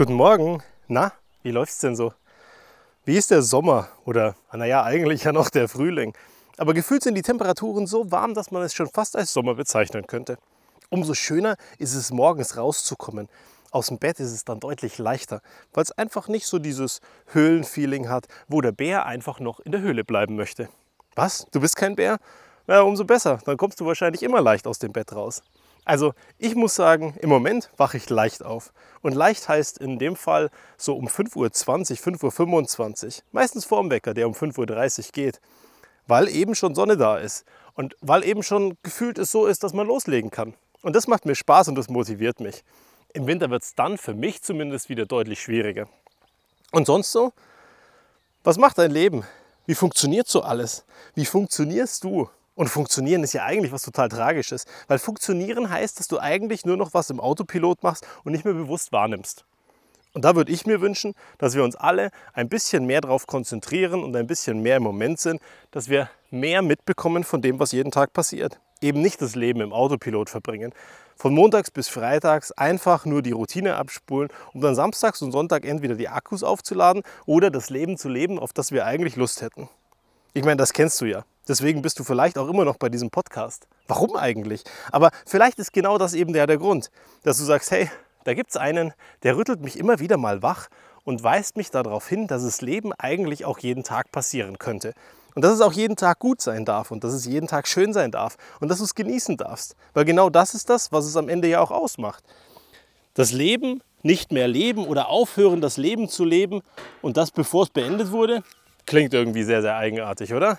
Guten Morgen. Na, wie läuft's denn so? Wie ist der Sommer? Oder, naja, eigentlich ja noch der Frühling. Aber gefühlt sind die Temperaturen so warm, dass man es schon fast als Sommer bezeichnen könnte. Umso schöner ist es, morgens rauszukommen. Aus dem Bett ist es dann deutlich leichter, weil es einfach nicht so dieses Höhlenfeeling hat, wo der Bär einfach noch in der Höhle bleiben möchte. Was? Du bist kein Bär? Na, umso besser. Dann kommst du wahrscheinlich immer leicht aus dem Bett raus. Also ich muss sagen, im Moment wache ich leicht auf. Und leicht heißt in dem Fall so um 5.20 Uhr, 5.25 Uhr. Meistens vor dem Wecker, der um 5.30 Uhr geht. Weil eben schon Sonne da ist. Und weil eben schon gefühlt es so ist, dass man loslegen kann. Und das macht mir Spaß und das motiviert mich. Im Winter wird es dann für mich zumindest wieder deutlich schwieriger. Und sonst so? Was macht dein Leben? Wie funktioniert so alles? Wie funktionierst du? Und funktionieren ist ja eigentlich was total Tragisches, weil funktionieren heißt, dass du eigentlich nur noch was im Autopilot machst und nicht mehr bewusst wahrnimmst. Und da würde ich mir wünschen, dass wir uns alle ein bisschen mehr darauf konzentrieren und ein bisschen mehr im Moment sind, dass wir mehr mitbekommen von dem, was jeden Tag passiert. Eben nicht das Leben im Autopilot verbringen. Von montags bis freitags einfach nur die Routine abspulen, um dann samstags und Sonntag entweder die Akkus aufzuladen oder das Leben zu leben, auf das wir eigentlich Lust hätten. Ich meine, das kennst du ja. Deswegen bist du vielleicht auch immer noch bei diesem Podcast. Warum eigentlich? Aber vielleicht ist genau das eben der, der Grund, dass du sagst, hey, da gibt es einen, der rüttelt mich immer wieder mal wach und weist mich darauf hin, dass das Leben eigentlich auch jeden Tag passieren könnte. Und dass es auch jeden Tag gut sein darf und dass es jeden Tag schön sein darf und dass du es genießen darfst. Weil genau das ist das, was es am Ende ja auch ausmacht. Das Leben nicht mehr leben oder aufhören, das Leben zu leben und das bevor es beendet wurde, klingt irgendwie sehr, sehr eigenartig, oder?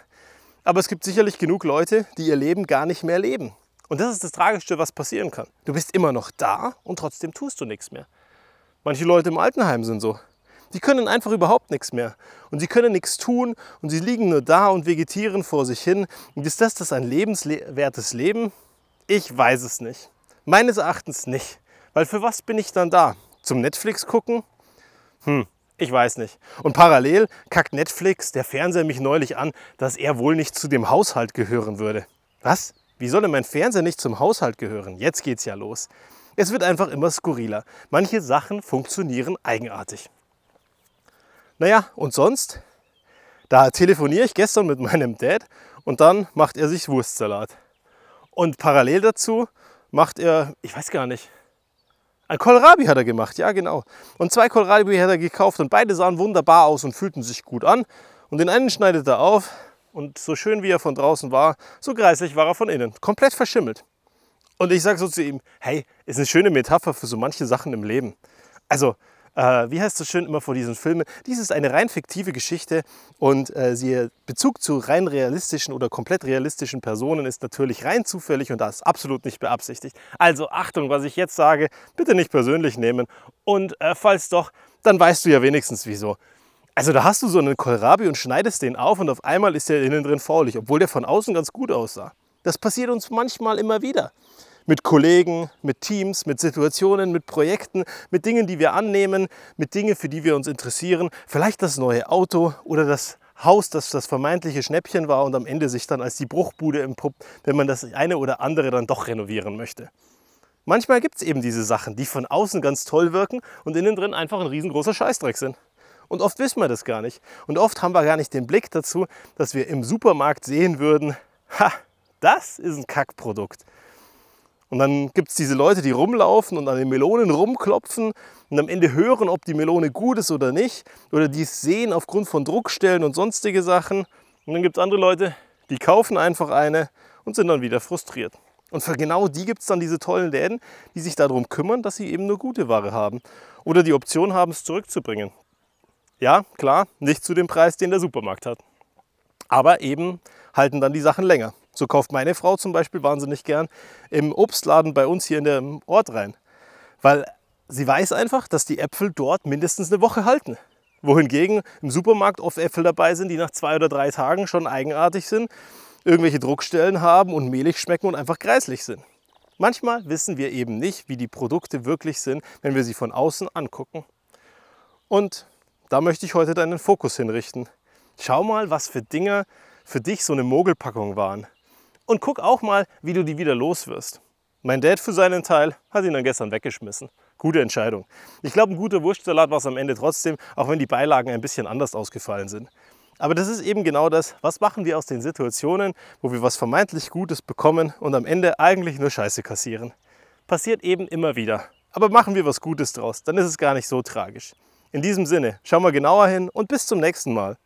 Aber es gibt sicherlich genug Leute, die ihr Leben gar nicht mehr leben. Und das ist das Tragischste, was passieren kann. Du bist immer noch da und trotzdem tust du nichts mehr. Manche Leute im Altenheim sind so. Die können einfach überhaupt nichts mehr. Und sie können nichts tun und sie liegen nur da und vegetieren vor sich hin. Und ist das das ein lebenswertes Leben? Ich weiß es nicht. Meines Erachtens nicht. Weil für was bin ich dann da? Zum Netflix gucken? Hm, ich weiß nicht. Und parallel kackt Netflix, der Fernseher, mich neulich an, dass er wohl nicht zu dem Haushalt gehören würde. Was? Wie soll denn mein Fernseher nicht zum Haushalt gehören? Jetzt geht's ja los. Es wird einfach immer skurriler. Manche Sachen funktionieren eigenartig. Naja, und sonst? Da telefoniere ich gestern mit meinem Dad und dann macht er sich Wurstsalat. Und parallel dazu macht er, ich weiß gar nicht, ein Kohlrabi hat er gemacht, ja genau. Und zwei Kohlrabi hat er gekauft und beide sahen wunderbar aus und fühlten sich gut an. Und den einen schneidet er auf und so schön wie er von draußen war, so greislich war er von innen. Komplett verschimmelt. Und ich sage so zu ihm, hey, ist eine schöne Metapher für so manche Sachen im Leben. Also äh, wie heißt so schön immer vor diesen Filmen, dies ist eine rein fiktive Geschichte und äh, sie, Bezug zu rein realistischen oder komplett realistischen Personen ist natürlich rein zufällig und das absolut nicht beabsichtigt. Also Achtung, was ich jetzt sage, bitte nicht persönlich nehmen und äh, falls doch, dann weißt du ja wenigstens wieso. Also da hast du so einen Kohlrabi und schneidest den auf und auf einmal ist der innen drin faulig, obwohl der von außen ganz gut aussah. Das passiert uns manchmal immer wieder mit Kollegen, mit Teams, mit Situationen, mit Projekten, mit Dingen, die wir annehmen, mit Dingen, für die wir uns interessieren. Vielleicht das neue Auto oder das Haus, das das vermeintliche Schnäppchen war und am Ende sich dann als die Bruchbude empuppt, wenn man das eine oder andere dann doch renovieren möchte. Manchmal gibt es eben diese Sachen, die von außen ganz toll wirken und innen drin einfach ein riesengroßer Scheißdreck sind. Und oft wissen wir das gar nicht. Und oft haben wir gar nicht den Blick dazu, dass wir im Supermarkt sehen würden, ha, das ist ein Kackprodukt. Und dann gibt es diese Leute, die rumlaufen und an den Melonen rumklopfen und am Ende hören, ob die Melone gut ist oder nicht. Oder die es sehen aufgrund von Druckstellen und sonstige Sachen. Und dann gibt es andere Leute, die kaufen einfach eine und sind dann wieder frustriert. Und für genau die gibt es dann diese tollen Läden, die sich darum kümmern, dass sie eben nur gute Ware haben. Oder die Option haben, es zurückzubringen. Ja, klar, nicht zu dem Preis, den der Supermarkt hat. Aber eben halten dann die Sachen länger. So kauft meine Frau zum Beispiel wahnsinnig gern im Obstladen bei uns hier in dem Ort rein. Weil sie weiß einfach, dass die Äpfel dort mindestens eine Woche halten. Wohingegen im Supermarkt oft Äpfel dabei sind, die nach zwei oder drei Tagen schon eigenartig sind, irgendwelche Druckstellen haben und mehlig schmecken und einfach kreislich sind. Manchmal wissen wir eben nicht, wie die Produkte wirklich sind, wenn wir sie von außen angucken. Und da möchte ich heute deinen Fokus hinrichten. Schau mal, was für Dinge für dich so eine Mogelpackung waren. Und guck auch mal, wie du die wieder los wirst. Mein Dad für seinen Teil hat ihn dann gestern weggeschmissen. Gute Entscheidung. Ich glaube, ein guter Wurstsalat war es am Ende trotzdem, auch wenn die Beilagen ein bisschen anders ausgefallen sind. Aber das ist eben genau das, was machen wir aus den Situationen, wo wir was vermeintlich Gutes bekommen und am Ende eigentlich nur Scheiße kassieren. Passiert eben immer wieder. Aber machen wir was Gutes draus, dann ist es gar nicht so tragisch. In diesem Sinne, schau mal genauer hin und bis zum nächsten Mal.